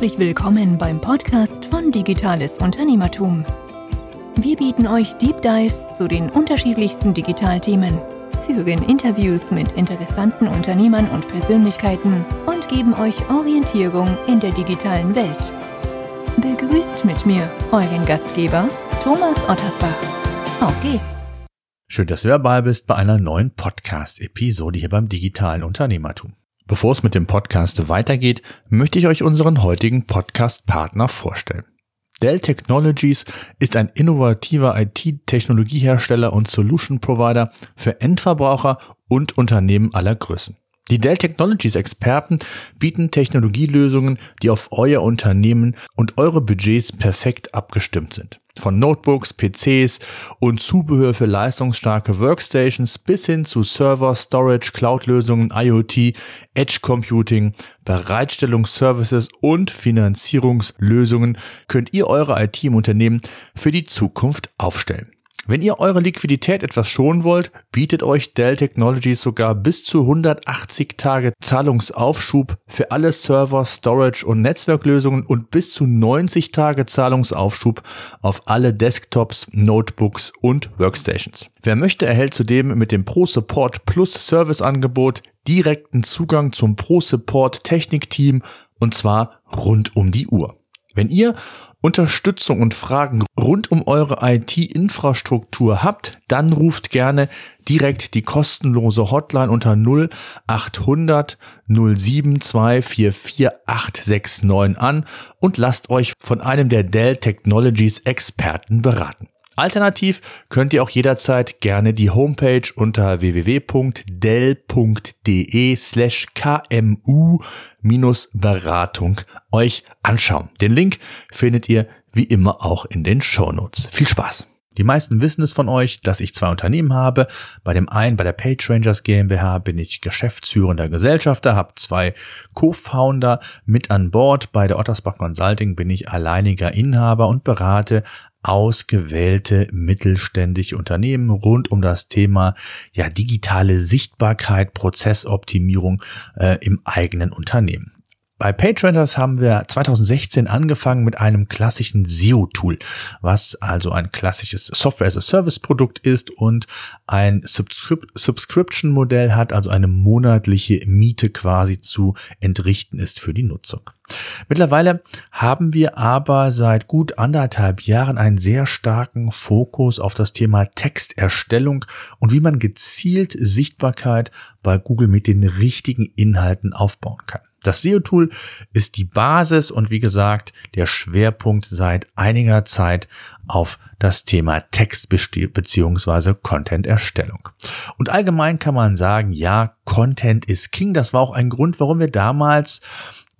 Herzlich willkommen beim Podcast von Digitales Unternehmertum. Wir bieten euch Deep Dives zu den unterschiedlichsten Digitalthemen, führen Interviews mit interessanten Unternehmern und Persönlichkeiten und geben euch Orientierung in der digitalen Welt. Begrüßt mit mir euren Gastgeber Thomas Ottersbach. Auf geht's! Schön, dass du dabei bist bei einer neuen Podcast-Episode hier beim digitalen Unternehmertum. Bevor es mit dem Podcast weitergeht, möchte ich euch unseren heutigen Podcast-Partner vorstellen. Dell Technologies ist ein innovativer IT-Technologiehersteller und Solution Provider für Endverbraucher und Unternehmen aller Größen. Die Dell Technologies Experten bieten Technologielösungen, die auf euer Unternehmen und eure Budgets perfekt abgestimmt sind. Von Notebooks, PCs und Zubehör für leistungsstarke Workstations bis hin zu Server, Storage, Cloud-Lösungen, IoT, Edge Computing, Bereitstellungsservices und Finanzierungslösungen könnt ihr eure IT im Unternehmen für die Zukunft aufstellen. Wenn ihr eure Liquidität etwas schonen wollt, bietet euch Dell Technologies sogar bis zu 180 Tage Zahlungsaufschub für alle Server, Storage und Netzwerklösungen und bis zu 90 Tage Zahlungsaufschub auf alle Desktops, Notebooks und Workstations. Wer möchte, erhält zudem mit dem Pro Support Plus Serviceangebot direkten Zugang zum Pro Support Technikteam und zwar rund um die Uhr. Wenn ihr Unterstützung und Fragen rund um eure IT-Infrastruktur habt, dann ruft gerne direkt die kostenlose Hotline unter 0800 072 869 an und lasst euch von einem der Dell Technologies Experten beraten. Alternativ könnt ihr auch jederzeit gerne die Homepage unter www.dell.de slash kmu-beratung euch anschauen. Den Link findet ihr wie immer auch in den Shownotes. Viel Spaß! Die meisten wissen es von euch, dass ich zwei Unternehmen habe. Bei dem einen, bei der PageRangers GmbH, bin ich geschäftsführender Gesellschafter, habe zwei Co-Founder mit an Bord. Bei der Ottersbach Consulting bin ich alleiniger Inhaber und berate ausgewählte mittelständische Unternehmen rund um das Thema ja digitale Sichtbarkeit, Prozessoptimierung äh, im eigenen Unternehmen. Bei PageRenters haben wir 2016 angefangen mit einem klassischen SEO-Tool, was also ein klassisches Software-as-a-Service-Produkt ist und ein Subscrip Subscription-Modell hat, also eine monatliche Miete quasi zu entrichten ist für die Nutzung. Mittlerweile haben wir aber seit gut anderthalb Jahren einen sehr starken Fokus auf das Thema Texterstellung und wie man gezielt Sichtbarkeit bei Google mit den richtigen Inhalten aufbauen kann. Das SEO-Tool ist die Basis und wie gesagt, der Schwerpunkt seit einiger Zeit auf das Thema Text bzw. Content-Erstellung. Und allgemein kann man sagen, ja, Content ist King. Das war auch ein Grund, warum wir damals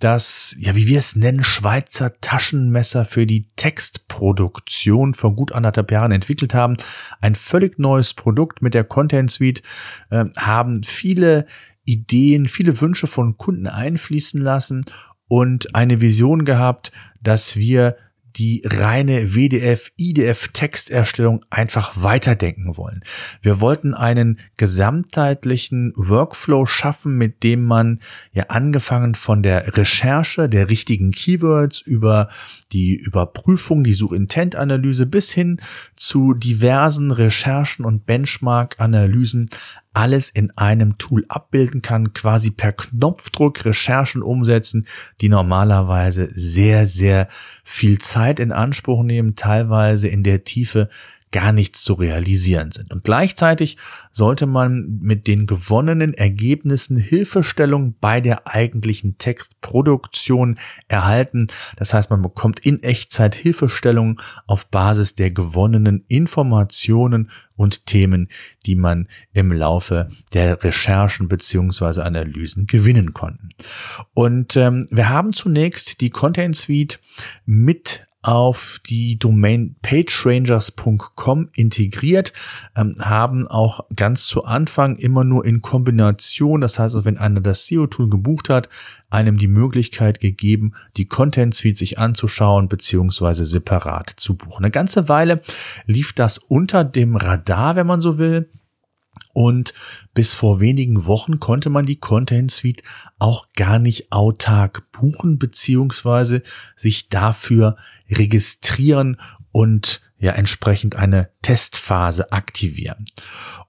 das, ja, wie wir es nennen, Schweizer Taschenmesser für die Textproduktion vor gut anderthalb Jahren entwickelt haben. Ein völlig neues Produkt mit der Content Suite äh, haben viele Ideen, viele Wünsche von Kunden einfließen lassen und eine Vision gehabt, dass wir die reine WDF, IDF Texterstellung einfach weiterdenken wollen. Wir wollten einen gesamtheitlichen Workflow schaffen, mit dem man ja angefangen von der Recherche der richtigen Keywords über die Überprüfung, die Suchintent-Analyse bis hin zu diversen Recherchen und Benchmark-Analysen alles in einem Tool abbilden kann, quasi per Knopfdruck Recherchen umsetzen, die normalerweise sehr, sehr viel Zeit in Anspruch nehmen, teilweise in der Tiefe gar nichts zu realisieren sind. Und gleichzeitig sollte man mit den gewonnenen Ergebnissen Hilfestellung bei der eigentlichen Textproduktion erhalten. Das heißt, man bekommt in Echtzeit Hilfestellung auf Basis der gewonnenen Informationen und Themen, die man im Laufe der Recherchen beziehungsweise Analysen gewinnen konnten. Und ähm, wir haben zunächst die Content Suite mit auf die Domain pagerangers.com integriert, ähm, haben auch ganz zu Anfang immer nur in Kombination, das heißt, wenn einer das SEO-Tool gebucht hat, einem die Möglichkeit gegeben, die Content Suite sich anzuschauen beziehungsweise separat zu buchen. Eine ganze Weile lief das unter dem Radar, wenn man so will. Und bis vor wenigen Wochen konnte man die Content Suite auch gar nicht autark buchen beziehungsweise sich dafür registrieren und ja entsprechend eine Testphase aktivieren.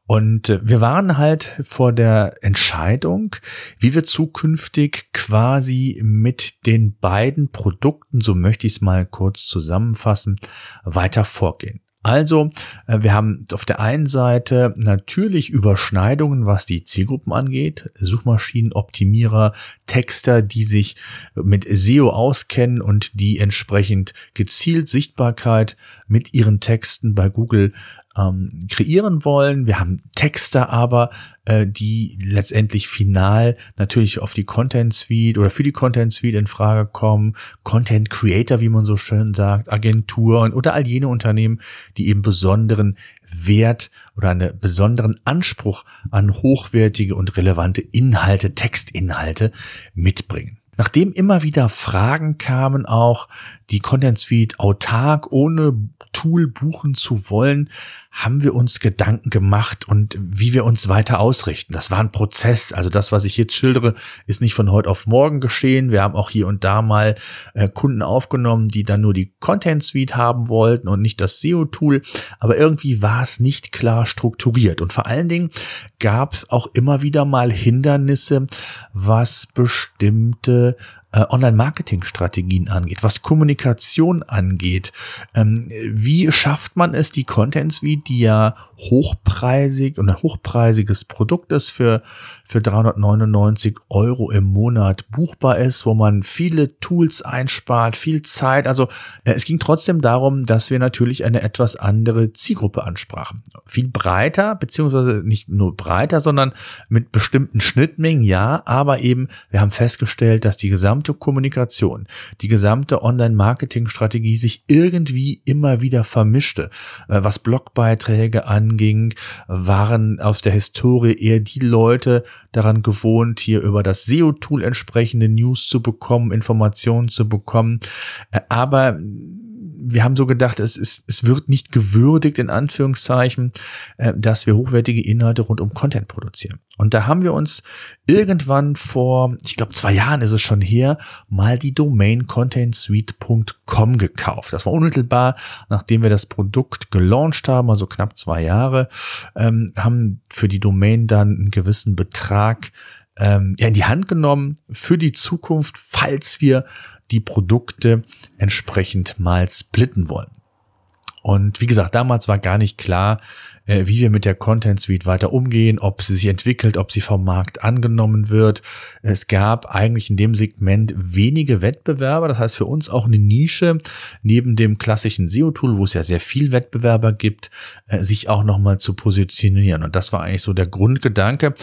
Und äh, wir waren halt vor der Entscheidung, wie wir zukünftig quasi mit den beiden Produkten, so möchte ich es mal kurz zusammenfassen, weiter vorgehen. Also, äh, wir haben auf der einen Seite natürlich Überschneidungen, was die Zielgruppen angeht. Suchmaschinenoptimierer, Texter, die sich mit SEO auskennen und die entsprechend gezielt Sichtbarkeit mit ihren Texten bei Google ähm, kreieren wollen. Wir haben Texte aber, äh, die letztendlich final natürlich auf die Content Suite oder für die Content Suite in Frage kommen. Content Creator, wie man so schön sagt, Agenturen oder all jene Unternehmen, die eben besonderen Wert oder einen besonderen Anspruch an hochwertige und relevante Inhalte, Textinhalte mitbringen. Nachdem immer wieder Fragen kamen, auch die Content Suite autark ohne Tool buchen zu wollen, haben wir uns Gedanken gemacht und wie wir uns weiter ausrichten. Das war ein Prozess. Also das, was ich jetzt schildere, ist nicht von heute auf morgen geschehen. Wir haben auch hier und da mal äh, Kunden aufgenommen, die dann nur die Content Suite haben wollten und nicht das SEO-Tool. Aber irgendwie war es nicht klar strukturiert. Und vor allen Dingen gab es auch immer wieder mal Hindernisse, was bestimmte äh, Online-Marketing-Strategien angeht, was Kommunikation angeht. Ähm, wie schafft man es, die Content Suite, die ja hochpreisig und ein hochpreisiges Produkt ist für, für 399 Euro im Monat buchbar ist, wo man viele Tools einspart, viel Zeit. Also äh, es ging trotzdem darum, dass wir natürlich eine etwas andere Zielgruppe ansprachen. Viel breiter, beziehungsweise nicht nur breiter, sondern mit bestimmten Schnittmengen, ja, aber eben wir haben festgestellt, dass die gesamte Kommunikation, die gesamte Online-Marketing-Strategie sich irgendwie immer wieder vermischte, äh, was Blogbeiträge an anging, waren aus der Historie eher die Leute daran gewohnt, hier über das SEO-Tool entsprechende News zu bekommen, Informationen zu bekommen. Äh, aber wir haben so gedacht, es, ist, es wird nicht gewürdigt, in Anführungszeichen, äh, dass wir hochwertige Inhalte rund um Content produzieren. Und da haben wir uns irgendwann vor, ich glaube, zwei Jahren ist es schon her, mal die Domain contentsuite.com gekauft. Das war unmittelbar, nachdem wir das Produkt gelauncht haben, also knapp zwei Jahre, ähm, haben für die Domain dann einen gewissen Betrag ähm, ja, in die Hand genommen für die Zukunft, falls wir die Produkte entsprechend mal splitten wollen. Und wie gesagt, damals war gar nicht klar, äh, wie wir mit der Content Suite weiter umgehen, ob sie sich entwickelt, ob sie vom Markt angenommen wird. Es gab eigentlich in dem Segment wenige Wettbewerber. Das heißt für uns auch eine Nische neben dem klassischen SEO-Tool, wo es ja sehr viel Wettbewerber gibt, äh, sich auch nochmal zu positionieren. Und das war eigentlich so der Grundgedanke.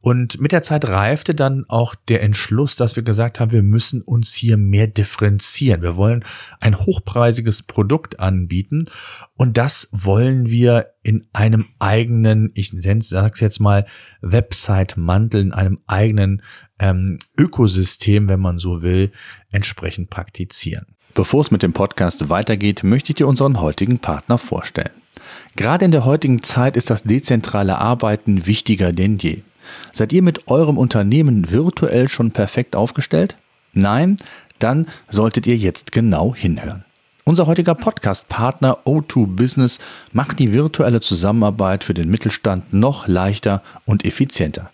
Und mit der Zeit reifte dann auch der Entschluss, dass wir gesagt haben, wir müssen uns hier mehr differenzieren. Wir wollen ein hochpreisiges Produkt anbieten und das wollen wir in einem eigenen, ich sag's jetzt mal, Website-Mantel, in einem eigenen ähm, Ökosystem, wenn man so will, entsprechend praktizieren. Bevor es mit dem Podcast weitergeht, möchte ich dir unseren heutigen Partner vorstellen. Gerade in der heutigen Zeit ist das dezentrale Arbeiten wichtiger denn je. Seid ihr mit eurem Unternehmen virtuell schon perfekt aufgestellt? Nein? Dann solltet ihr jetzt genau hinhören. Unser heutiger Podcast-Partner O2 Business macht die virtuelle Zusammenarbeit für den Mittelstand noch leichter und effizienter.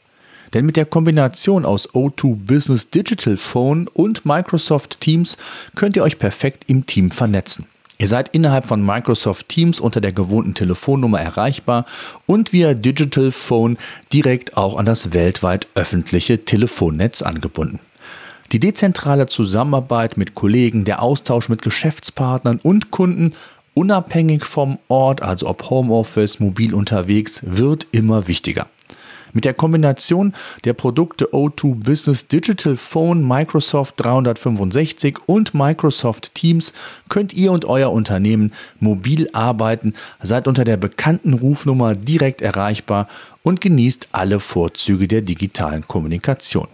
Denn mit der Kombination aus O2 Business Digital Phone und Microsoft Teams könnt ihr euch perfekt im Team vernetzen. Ihr seid innerhalb von Microsoft Teams unter der gewohnten Telefonnummer erreichbar und via Digital Phone direkt auch an das weltweit öffentliche Telefonnetz angebunden. Die dezentrale Zusammenarbeit mit Kollegen, der Austausch mit Geschäftspartnern und Kunden, unabhängig vom Ort, also ob Homeoffice, mobil unterwegs, wird immer wichtiger. Mit der Kombination der Produkte O2 Business Digital Phone, Microsoft 365 und Microsoft Teams könnt ihr und euer Unternehmen mobil arbeiten, seid unter der bekannten Rufnummer direkt erreichbar und genießt alle Vorzüge der digitalen Kommunikation.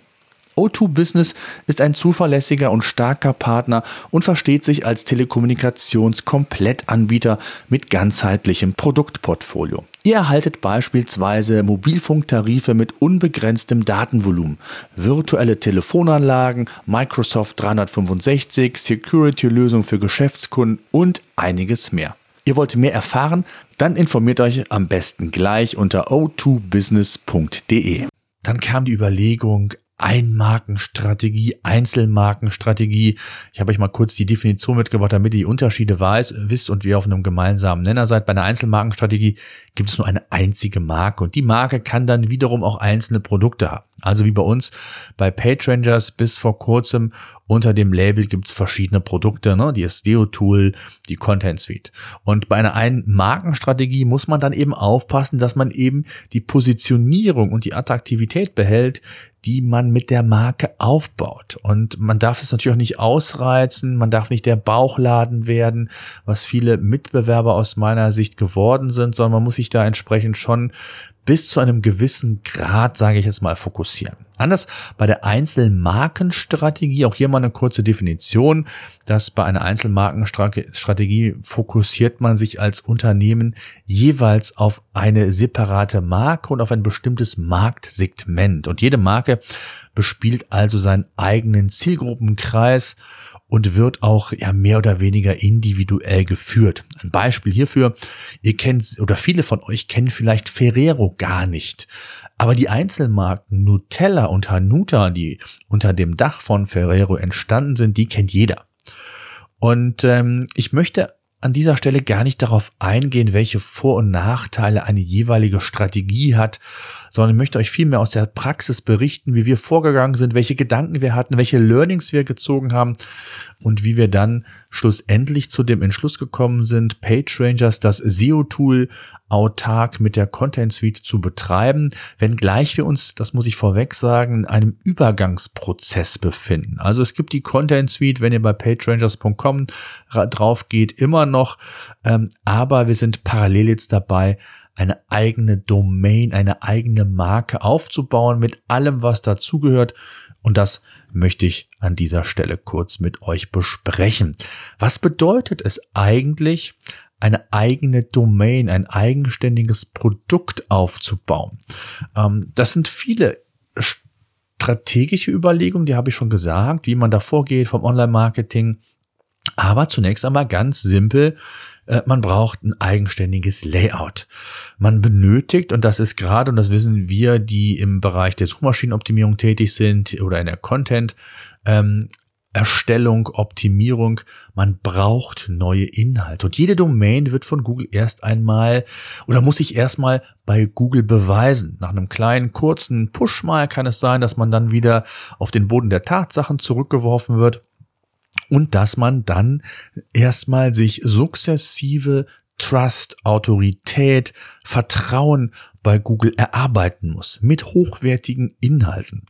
O2 Business ist ein zuverlässiger und starker Partner und versteht sich als Telekommunikationskomplettanbieter mit ganzheitlichem Produktportfolio. Ihr erhaltet beispielsweise Mobilfunktarife mit unbegrenztem Datenvolumen, virtuelle Telefonanlagen, Microsoft 365, Security-Lösungen für Geschäftskunden und einiges mehr. Ihr wollt mehr erfahren? Dann informiert euch am besten gleich unter o2business.de. Dann kam die Überlegung, Einmarkenstrategie, Einzelmarkenstrategie. Ich habe euch mal kurz die Definition mitgebracht, damit ihr die Unterschiede weiß, wisst und ihr auf einem gemeinsamen Nenner seid. Bei einer Einzelmarkenstrategie gibt es nur eine einzige Marke und die Marke kann dann wiederum auch einzelne Produkte haben. Also wie bei uns bei PageRangers bis vor kurzem unter dem Label gibt's verschiedene Produkte, ne? die SEO-Tool, die Content Suite. Und bei einer einen Markenstrategie muss man dann eben aufpassen, dass man eben die Positionierung und die Attraktivität behält, die man mit der Marke aufbaut. Und man darf es natürlich auch nicht ausreizen, man darf nicht der Bauchladen werden, was viele Mitbewerber aus meiner Sicht geworden sind, sondern man muss sich da entsprechend schon bis zu einem gewissen Grad, sage ich jetzt mal, fokussieren. Anders bei der Einzelmarkenstrategie, auch hier mal eine kurze Definition, dass bei einer Einzelmarkenstrategie fokussiert man sich als Unternehmen jeweils auf eine separate Marke und auf ein bestimmtes Marktsegment. Und jede Marke bespielt also seinen eigenen Zielgruppenkreis und wird auch ja mehr oder weniger individuell geführt. Ein Beispiel hierfür, ihr kennt oder viele von euch kennen vielleicht Ferrero gar nicht. Aber die Einzelmarken Nutella und Hanuta, die unter dem Dach von Ferrero entstanden sind, die kennt jeder. Und ähm, ich möchte an dieser Stelle gar nicht darauf eingehen, welche Vor- und Nachteile eine jeweilige Strategie hat, sondern ich möchte euch vielmehr aus der Praxis berichten, wie wir vorgegangen sind, welche Gedanken wir hatten, welche Learnings wir gezogen haben und wie wir dann schlussendlich zu dem Entschluss gekommen sind, PageRangers, das SEO-Tool, autark mit der Content Suite zu betreiben, wenngleich wir uns, das muss ich vorweg sagen, in einem Übergangsprozess befinden. Also es gibt die Content Suite, wenn ihr bei pagerangers.com drauf geht, immer noch, ähm, aber wir sind parallel jetzt dabei, eine eigene Domain, eine eigene Marke aufzubauen mit allem, was dazugehört. Und das möchte ich an dieser Stelle kurz mit euch besprechen. Was bedeutet es eigentlich, eine eigene Domain, ein eigenständiges Produkt aufzubauen? Ähm, das sind viele strategische Überlegungen, die habe ich schon gesagt, wie man da vorgeht vom Online-Marketing. Aber zunächst einmal ganz simpel, man braucht ein eigenständiges Layout. Man benötigt, und das ist gerade, und das wissen wir, die im Bereich der Suchmaschinenoptimierung tätig sind oder in der Content, ähm, Erstellung, Optimierung, man braucht neue Inhalte. Und jede Domain wird von Google erst einmal oder muss sich erstmal bei Google beweisen. Nach einem kleinen, kurzen Push mal kann es sein, dass man dann wieder auf den Boden der Tatsachen zurückgeworfen wird und dass man dann erstmal sich sukzessive Trust, Autorität, Vertrauen bei Google erarbeiten muss. Mit hochwertigen Inhalten,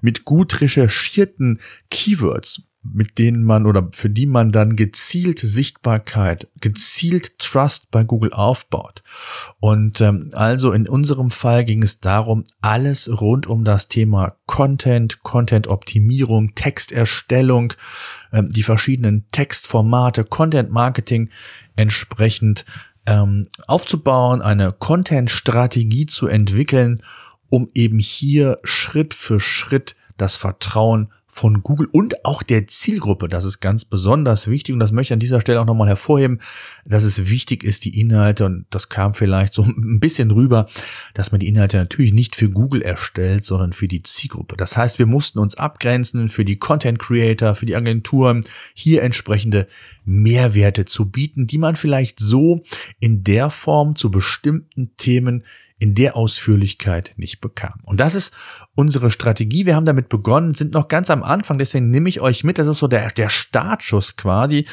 mit gut recherchierten Keywords, mit denen man oder für die man dann gezielt Sichtbarkeit, gezielt Trust bei Google aufbaut. Und ähm, also in unserem Fall ging es darum, alles rund um das Thema Content, Content-Optimierung, Texterstellung, ähm, die verschiedenen Textformate, Content-Marketing entsprechend ähm, aufzubauen, eine Content-Strategie zu entwickeln, um eben hier Schritt für Schritt das Vertrauen von Google und auch der Zielgruppe. Das ist ganz besonders wichtig und das möchte ich an dieser Stelle auch nochmal hervorheben, dass es wichtig ist, die Inhalte, und das kam vielleicht so ein bisschen rüber, dass man die Inhalte natürlich nicht für Google erstellt, sondern für die Zielgruppe. Das heißt, wir mussten uns abgrenzen für die Content Creator, für die Agenturen, hier entsprechende Mehrwerte zu bieten, die man vielleicht so in der Form zu bestimmten Themen in der Ausführlichkeit nicht bekam. Und das ist unsere Strategie. Wir haben damit begonnen, sind noch ganz am Anfang, deswegen nehme ich euch mit. Das ist so der, der Startschuss quasi.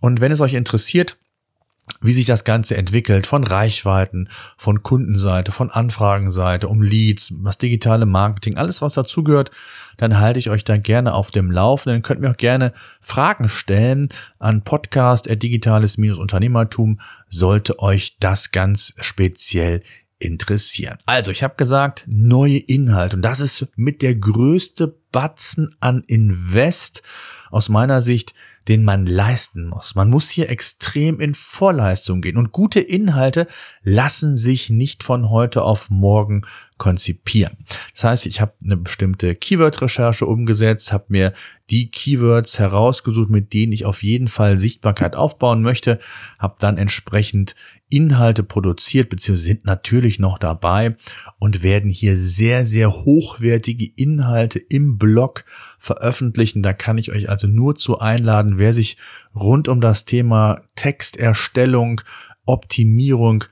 Und wenn es euch interessiert, wie sich das Ganze entwickelt, von Reichweiten, von Kundenseite, von Anfragenseite, um Leads, das digitale Marketing, alles was dazugehört, dann halte ich euch da gerne auf dem Laufenden. Könnt mir auch gerne Fragen stellen an podcast digitales-unternehmertum, sollte euch das ganz speziell interessieren. Also, ich habe gesagt, neue Inhalte. Und das ist mit der größte Batzen an Invest aus meiner Sicht, den man leisten muss. Man muss hier extrem in Vorleistung gehen und gute Inhalte lassen sich nicht von heute auf morgen konzipieren. Das heißt, ich habe eine bestimmte Keyword-Recherche umgesetzt, habe mir die Keywords herausgesucht, mit denen ich auf jeden Fall Sichtbarkeit aufbauen möchte, habe dann entsprechend Inhalte produziert, beziehungsweise sind natürlich noch dabei und werden hier sehr, sehr hochwertige Inhalte im Blog veröffentlichen. Da kann ich euch also nur zu einladen, wer sich rund um das Thema Texterstellung, Optimierung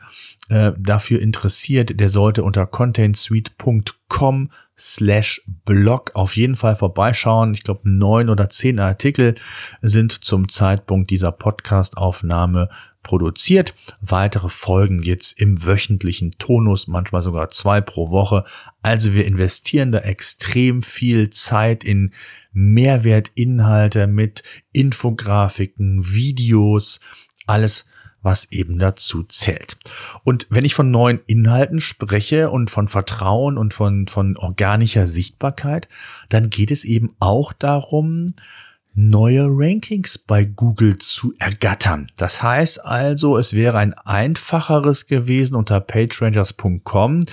äh, dafür interessiert, der sollte unter contentsuite.com slash blog auf jeden Fall vorbeischauen. Ich glaube, neun oder zehn Artikel sind zum Zeitpunkt dieser Podcast-Aufnahme produziert. Weitere Folgen jetzt im wöchentlichen Tonus, manchmal sogar zwei pro Woche. Also wir investieren da extrem viel Zeit in Mehrwertinhalte mit Infografiken, Videos, alles was eben dazu zählt. Und wenn ich von neuen Inhalten spreche und von Vertrauen und von, von organischer Sichtbarkeit, dann geht es eben auch darum, neue Rankings bei Google zu ergattern. Das heißt also, es wäre ein einfacheres gewesen unter pagerangers.com.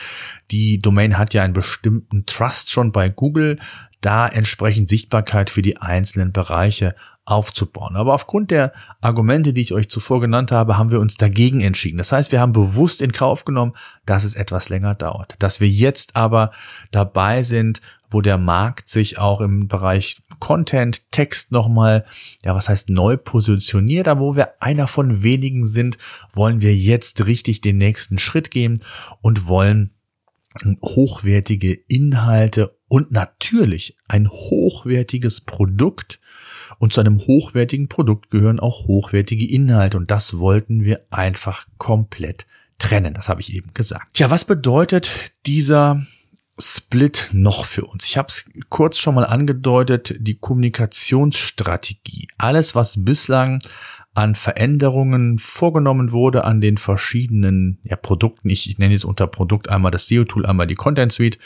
Die Domain hat ja einen bestimmten Trust schon bei Google, da entsprechend Sichtbarkeit für die einzelnen Bereiche aufzubauen. Aber aufgrund der Argumente, die ich euch zuvor genannt habe, haben wir uns dagegen entschieden. Das heißt, wir haben bewusst in Kauf genommen, dass es etwas länger dauert. Dass wir jetzt aber dabei sind, wo der Markt sich auch im Bereich Content, Text nochmal, ja, was heißt neu positioniert, aber wo wir einer von wenigen sind, wollen wir jetzt richtig den nächsten Schritt gehen und wollen hochwertige Inhalte und natürlich ein hochwertiges Produkt und zu einem hochwertigen Produkt gehören auch hochwertige Inhalte und das wollten wir einfach komplett trennen. Das habe ich eben gesagt. Ja, was bedeutet dieser Split noch für uns? Ich habe es kurz schon mal angedeutet, die Kommunikationsstrategie. Alles, was bislang an Veränderungen vorgenommen wurde an den verschiedenen ja, Produkten. Ich, ich nenne jetzt unter Produkt einmal das SEO-Tool, einmal die Content Suite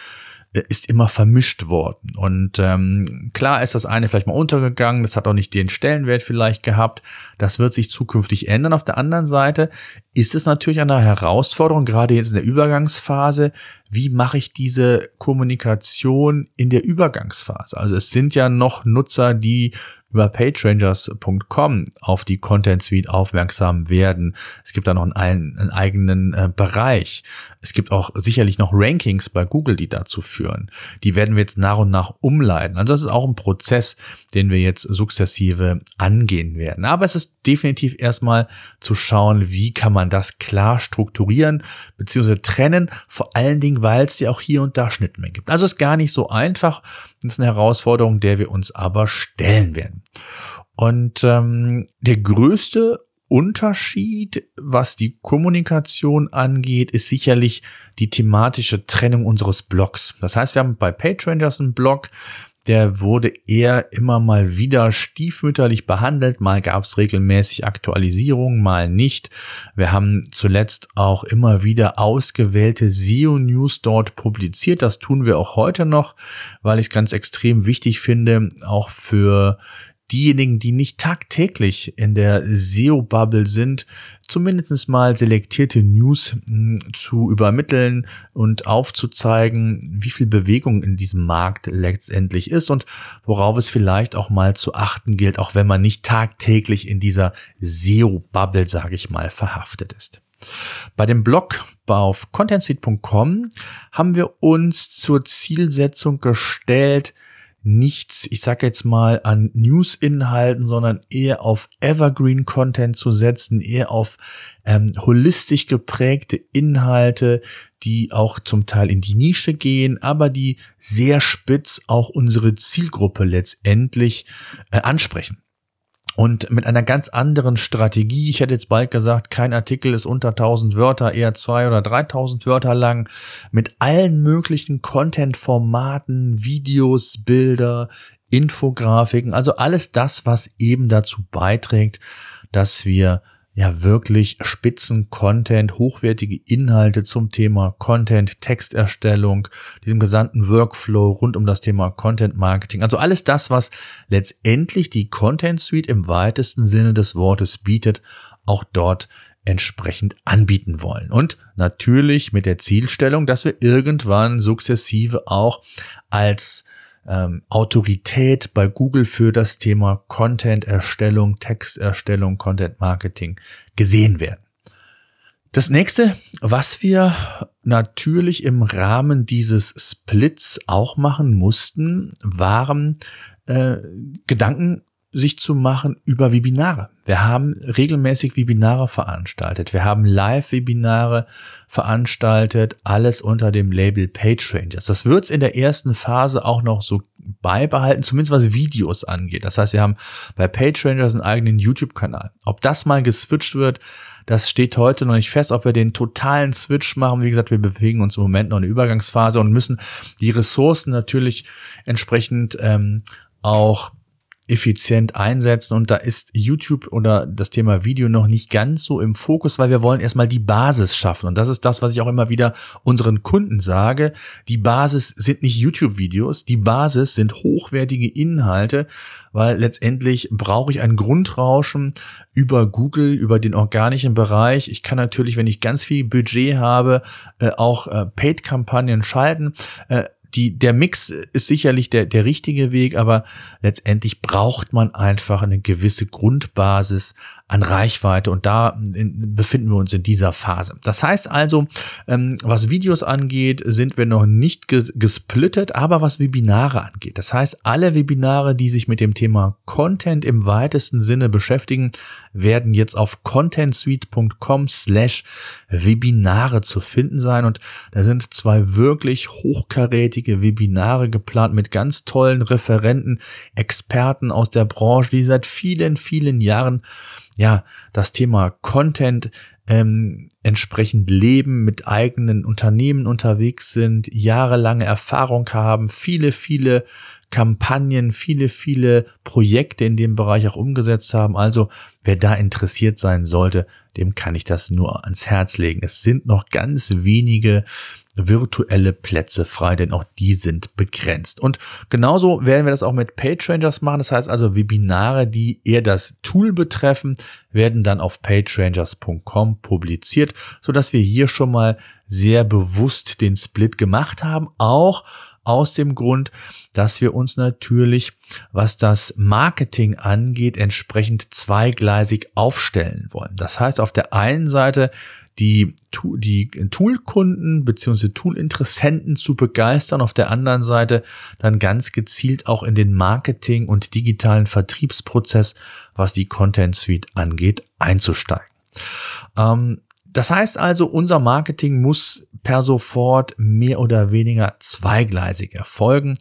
ist immer vermischt worden. Und ähm, klar ist das eine vielleicht mal untergegangen, das hat auch nicht den Stellenwert vielleicht gehabt. Das wird sich zukünftig ändern. Auf der anderen Seite ist es natürlich eine Herausforderung, gerade jetzt in der Übergangsphase. Wie mache ich diese Kommunikation in der Übergangsphase? Also es sind ja noch Nutzer, die über pagerangers.com auf die Content Suite aufmerksam werden. Es gibt da noch einen, einen eigenen äh, Bereich. Es gibt auch sicherlich noch Rankings bei Google, die dazu führen. Die werden wir jetzt nach und nach umleiten. Also das ist auch ein Prozess, den wir jetzt sukzessive angehen werden. Aber es ist definitiv erstmal zu schauen, wie kann man das klar strukturieren bzw. trennen. Vor allen Dingen, weil es ja auch hier und da Schnittmengen gibt. Also ist gar nicht so einfach. Das ist eine Herausforderung, der wir uns aber stellen werden. Und ähm, der größte Unterschied, was die Kommunikation angeht, ist sicherlich die thematische Trennung unseres Blogs. Das heißt, wir haben bei PageRangers einen Blog, der wurde eher immer mal wieder stiefmütterlich behandelt. Mal gab es regelmäßig Aktualisierungen, mal nicht. Wir haben zuletzt auch immer wieder ausgewählte SEO-News dort publiziert. Das tun wir auch heute noch, weil ich es ganz extrem wichtig finde, auch für diejenigen, die nicht tagtäglich in der SEO-Bubble sind, zumindest mal selektierte News hm, zu übermitteln und aufzuzeigen, wie viel Bewegung in diesem Markt letztendlich ist und worauf es vielleicht auch mal zu achten gilt, auch wenn man nicht tagtäglich in dieser SEO-Bubble, sage ich mal, verhaftet ist. Bei dem Blog auf contentsuite.com haben wir uns zur Zielsetzung gestellt, nichts, ich sag jetzt mal, an News-Inhalten, sondern eher auf Evergreen-Content zu setzen, eher auf ähm, holistisch geprägte Inhalte, die auch zum Teil in die Nische gehen, aber die sehr spitz auch unsere Zielgruppe letztendlich äh, ansprechen und mit einer ganz anderen Strategie. Ich hätte jetzt bald gesagt, kein Artikel ist unter 1000 Wörter, eher zwei oder 3000 Wörter lang, mit allen möglichen Content-Formaten, Videos, Bilder, Infografiken, also alles das, was eben dazu beiträgt, dass wir ja wirklich Spitzen-Content, hochwertige Inhalte zum Thema Content, Texterstellung, diesem gesamten Workflow rund um das Thema Content Marketing. Also alles das, was letztendlich die Content Suite im weitesten Sinne des Wortes bietet, auch dort entsprechend anbieten wollen. Und natürlich mit der Zielstellung, dass wir irgendwann sukzessive auch als ähm, Autorität bei Google für das Thema Content-Erstellung, Texterstellung, Content-Marketing gesehen werden. Das nächste, was wir natürlich im Rahmen dieses Splits auch machen mussten, waren äh, Gedanken sich zu machen über Webinare. Wir haben regelmäßig Webinare veranstaltet. Wir haben Live-Webinare veranstaltet, alles unter dem Label PageRangers. Das wird es in der ersten Phase auch noch so beibehalten, zumindest was Videos angeht. Das heißt, wir haben bei PageRangers einen eigenen YouTube-Kanal. Ob das mal geswitcht wird, das steht heute noch nicht fest, ob wir den totalen Switch machen. Wie gesagt, wir bewegen uns im Moment noch in der Übergangsphase und müssen die Ressourcen natürlich entsprechend ähm, auch effizient einsetzen. Und da ist YouTube oder das Thema Video noch nicht ganz so im Fokus, weil wir wollen erstmal die Basis schaffen. Und das ist das, was ich auch immer wieder unseren Kunden sage. Die Basis sind nicht YouTube-Videos, die Basis sind hochwertige Inhalte, weil letztendlich brauche ich ein Grundrauschen über Google, über den organischen Bereich. Ich kann natürlich, wenn ich ganz viel Budget habe, äh, auch äh, Paid-Kampagnen schalten. Äh, die, der Mix ist sicherlich der, der richtige Weg, aber letztendlich braucht man einfach eine gewisse Grundbasis an Reichweite und da in, befinden wir uns in dieser Phase. Das heißt also, ähm, was Videos angeht, sind wir noch nicht gesplittet, aber was Webinare angeht. Das heißt, alle Webinare, die sich mit dem Thema Content im weitesten Sinne beschäftigen, werden jetzt auf contentsuite.com slash Webinare zu finden sein und da sind zwei wirklich hochkarätige Webinare geplant mit ganz tollen Referenten, Experten aus der Branche, die seit vielen, vielen Jahren ja, das Thema Content ähm, entsprechend leben, mit eigenen Unternehmen unterwegs sind, jahrelange Erfahrung haben, viele, viele Kampagnen, viele, viele Projekte in dem Bereich auch umgesetzt haben. Also wer da interessiert sein sollte, dem kann ich das nur ans Herz legen. Es sind noch ganz wenige virtuelle Plätze frei, denn auch die sind begrenzt. Und genauso werden wir das auch mit PageRangers machen. Das heißt also, Webinare, die eher das Tool betreffen, werden dann auf pagerangers.com publiziert, so dass wir hier schon mal sehr bewusst den Split gemacht haben, auch aus dem Grund, dass wir uns natürlich, was das Marketing angeht, entsprechend zweigleisig aufstellen wollen. Das heißt, auf der einen Seite die, die Toolkunden bzw. Toolinteressenten zu begeistern, auf der anderen Seite dann ganz gezielt auch in den Marketing- und digitalen Vertriebsprozess, was die Content Suite angeht, einzusteigen. Ähm, das heißt also, unser Marketing muss per sofort mehr oder weniger zweigleisig erfolgen.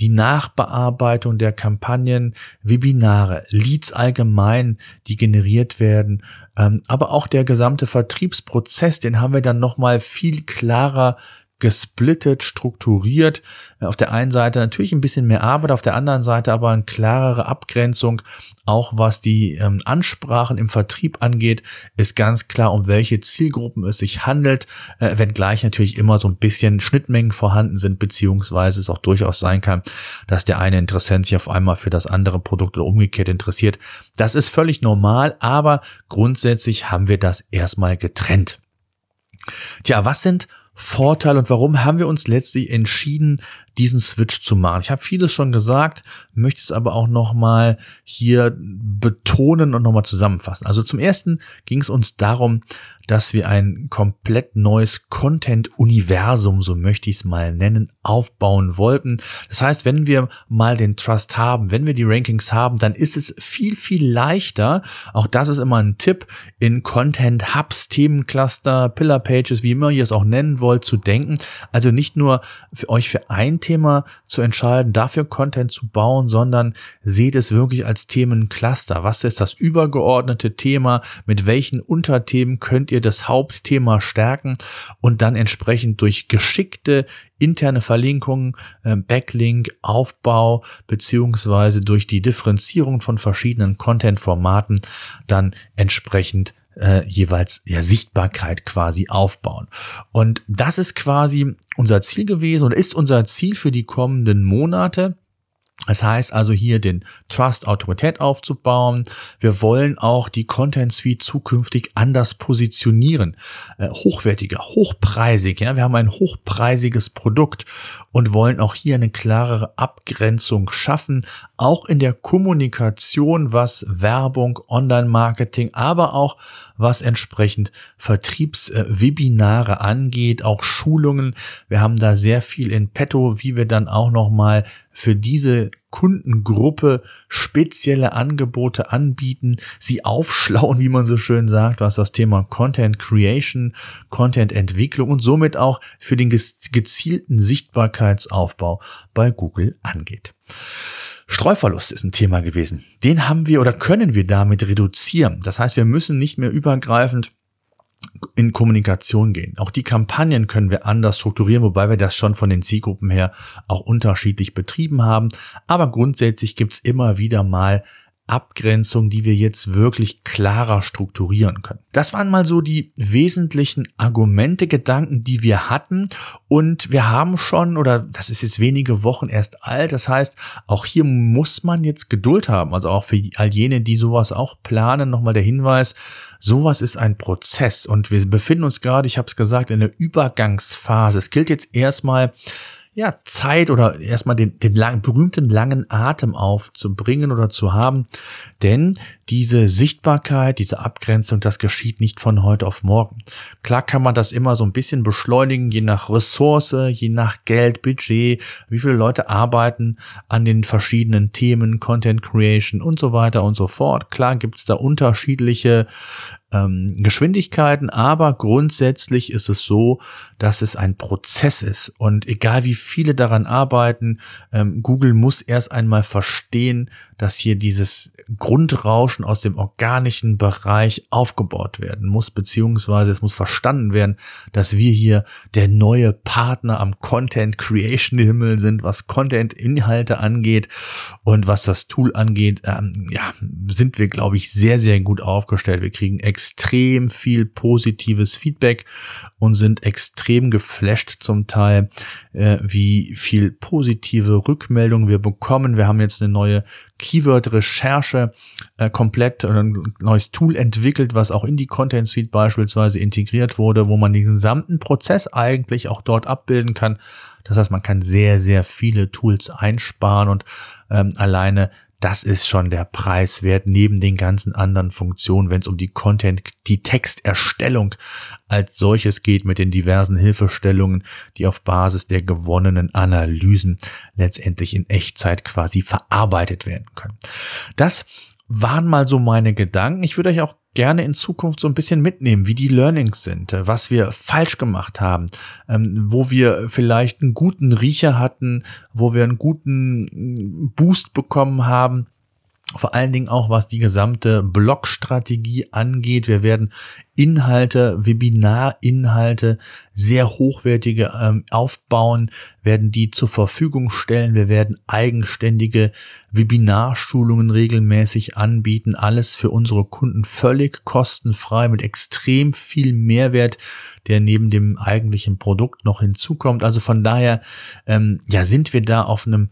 Die Nachbearbeitung der Kampagnen, Webinare, Leads allgemein, die generiert werden, ähm, aber auch der gesamte Vertriebsprozess, den haben wir dann nochmal viel klarer gesplittet, strukturiert. Auf der einen Seite natürlich ein bisschen mehr Arbeit, auf der anderen Seite aber eine klarere Abgrenzung, auch was die ähm, Ansprachen im Vertrieb angeht, ist ganz klar, um welche Zielgruppen es sich handelt, äh, wenngleich natürlich immer so ein bisschen Schnittmengen vorhanden sind, beziehungsweise es auch durchaus sein kann, dass der eine Interessent sich auf einmal für das andere Produkt oder umgekehrt interessiert. Das ist völlig normal, aber grundsätzlich haben wir das erstmal getrennt. Tja, was sind Vorteil und warum haben wir uns letztlich entschieden, diesen Switch zu machen? Ich habe vieles schon gesagt, möchte es aber auch nochmal hier betonen und nochmal zusammenfassen. Also zum ersten ging es uns darum, dass wir ein komplett neues Content-Universum, so möchte ich es mal nennen, aufbauen wollten. Das heißt, wenn wir mal den Trust haben, wenn wir die Rankings haben, dann ist es viel, viel leichter, auch das ist immer ein Tipp, in Content Hubs, Themencluster, Pillar Pages, wie immer ihr es auch nennen wollt, zu denken. Also nicht nur für euch für ein Thema zu entscheiden, dafür Content zu bauen, sondern seht es wirklich als Themencluster. Was ist das übergeordnete Thema? Mit welchen Unterthemen könnt ihr ihr das Hauptthema stärken und dann entsprechend durch geschickte interne Verlinkungen, äh, Backlink, Aufbau beziehungsweise durch die Differenzierung von verschiedenen Content-Formaten dann entsprechend äh, jeweils ja Sichtbarkeit quasi aufbauen. Und das ist quasi unser Ziel gewesen und ist unser Ziel für die kommenden Monate das heißt also hier den Trust Autorität aufzubauen. Wir wollen auch die Content Suite zukünftig anders positionieren. Äh, hochwertiger, hochpreisig. Ja, wir haben ein hochpreisiges Produkt und wollen auch hier eine klarere Abgrenzung schaffen. Auch in der Kommunikation, was Werbung, Online-Marketing, aber auch was entsprechend Vertriebswebinare angeht, auch Schulungen. Wir haben da sehr viel in petto, wie wir dann auch nochmal für diese Kundengruppe spezielle Angebote anbieten, sie aufschlauen, wie man so schön sagt, was das Thema Content Creation, Content Entwicklung und somit auch für den gezielten Sichtbarkeitsaufbau bei Google angeht. Streuverlust ist ein Thema gewesen. Den haben wir oder können wir damit reduzieren. Das heißt, wir müssen nicht mehr übergreifend in Kommunikation gehen. Auch die Kampagnen können wir anders strukturieren, wobei wir das schon von den Zielgruppen her auch unterschiedlich betrieben haben. Aber grundsätzlich gibt's immer wieder mal Abgrenzung, die wir jetzt wirklich klarer strukturieren können. Das waren mal so die wesentlichen Argumente, Gedanken, die wir hatten. Und wir haben schon, oder das ist jetzt wenige Wochen erst alt, das heißt, auch hier muss man jetzt Geduld haben. Also auch für all jene, die sowas auch planen, nochmal der Hinweis, sowas ist ein Prozess. Und wir befinden uns gerade, ich habe es gesagt, in der Übergangsphase. Es gilt jetzt erstmal, ja, Zeit oder erstmal den, den lang, berühmten langen Atem aufzubringen oder zu haben. Denn diese Sichtbarkeit, diese Abgrenzung, das geschieht nicht von heute auf morgen. Klar kann man das immer so ein bisschen beschleunigen, je nach Ressource, je nach Geld, Budget, wie viele Leute arbeiten an den verschiedenen Themen, Content Creation und so weiter und so fort. Klar gibt's da unterschiedliche ähm, Geschwindigkeiten, aber grundsätzlich ist es so, dass es ein Prozess ist. Und egal wie viele daran arbeiten, ähm, Google muss erst einmal verstehen, dass hier dieses Grundrauschen aus dem organischen Bereich aufgebaut werden muss, beziehungsweise es muss verstanden werden, dass wir hier der neue Partner am Content Creation Himmel sind, was Content Inhalte angeht und was das Tool angeht. Ähm, ja, sind wir, glaube ich, sehr, sehr gut aufgestellt. Wir kriegen extrem viel positives Feedback und sind extrem geflasht zum Teil, äh, wie viel positive Rückmeldungen wir bekommen. Wir haben jetzt eine neue Keyword-Recherche äh, komplett oder ein neues Tool entwickelt, was auch in die Content Suite beispielsweise integriert wurde, wo man den gesamten Prozess eigentlich auch dort abbilden kann. Das heißt, man kann sehr, sehr viele Tools einsparen und ähm, alleine das ist schon der Preis wert, neben den ganzen anderen Funktionen, wenn es um die Content, die Texterstellung als solches geht, mit den diversen Hilfestellungen, die auf Basis der gewonnenen Analysen letztendlich in Echtzeit quasi verarbeitet werden können. Das waren mal so meine Gedanken. Ich würde euch auch gerne in Zukunft so ein bisschen mitnehmen, wie die Learnings sind, äh, was wir falsch gemacht haben, ähm, wo wir vielleicht einen guten Riecher hatten, wo wir einen guten mm, Boost bekommen haben vor allen Dingen auch was die gesamte Blogstrategie angeht. Wir werden Inhalte, Webinarinhalte, sehr hochwertige ähm, aufbauen, werden die zur Verfügung stellen. Wir werden eigenständige Webinarschulungen regelmäßig anbieten. Alles für unsere Kunden völlig kostenfrei mit extrem viel Mehrwert, der neben dem eigentlichen Produkt noch hinzukommt. Also von daher, ähm, ja, sind wir da auf einem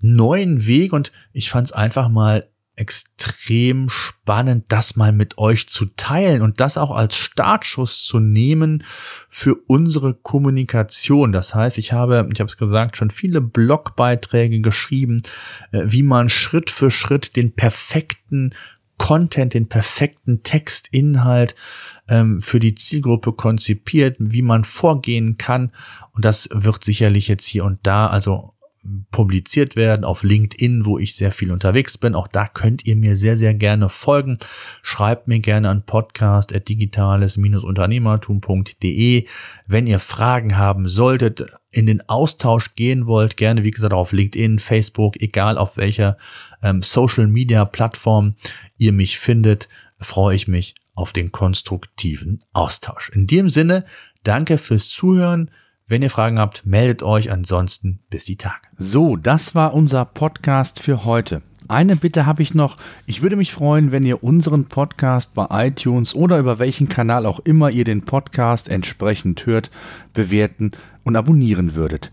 neuen Weg und ich fand es einfach mal extrem spannend, das mal mit euch zu teilen und das auch als Startschuss zu nehmen für unsere Kommunikation. Das heißt, ich habe, ich habe es gesagt, schon viele Blogbeiträge geschrieben, äh, wie man Schritt für Schritt den perfekten Content, den perfekten Textinhalt ähm, für die Zielgruppe konzipiert, wie man vorgehen kann. Und das wird sicherlich jetzt hier und da, also publiziert werden auf LinkedIn, wo ich sehr viel unterwegs bin. Auch da könnt ihr mir sehr, sehr gerne folgen. Schreibt mir gerne an podcast.digitales-unternehmertum.de. Wenn ihr Fragen haben solltet, in den Austausch gehen wollt, gerne, wie gesagt, auf LinkedIn, Facebook, egal auf welcher ähm, Social Media Plattform ihr mich findet, freue ich mich auf den konstruktiven Austausch. In dem Sinne, danke fürs Zuhören. Wenn ihr Fragen habt, meldet euch. Ansonsten bis die Tage. So, das war unser Podcast für heute. Eine Bitte habe ich noch. Ich würde mich freuen, wenn ihr unseren Podcast bei iTunes oder über welchen Kanal auch immer ihr den Podcast entsprechend hört, bewerten und abonnieren würdet.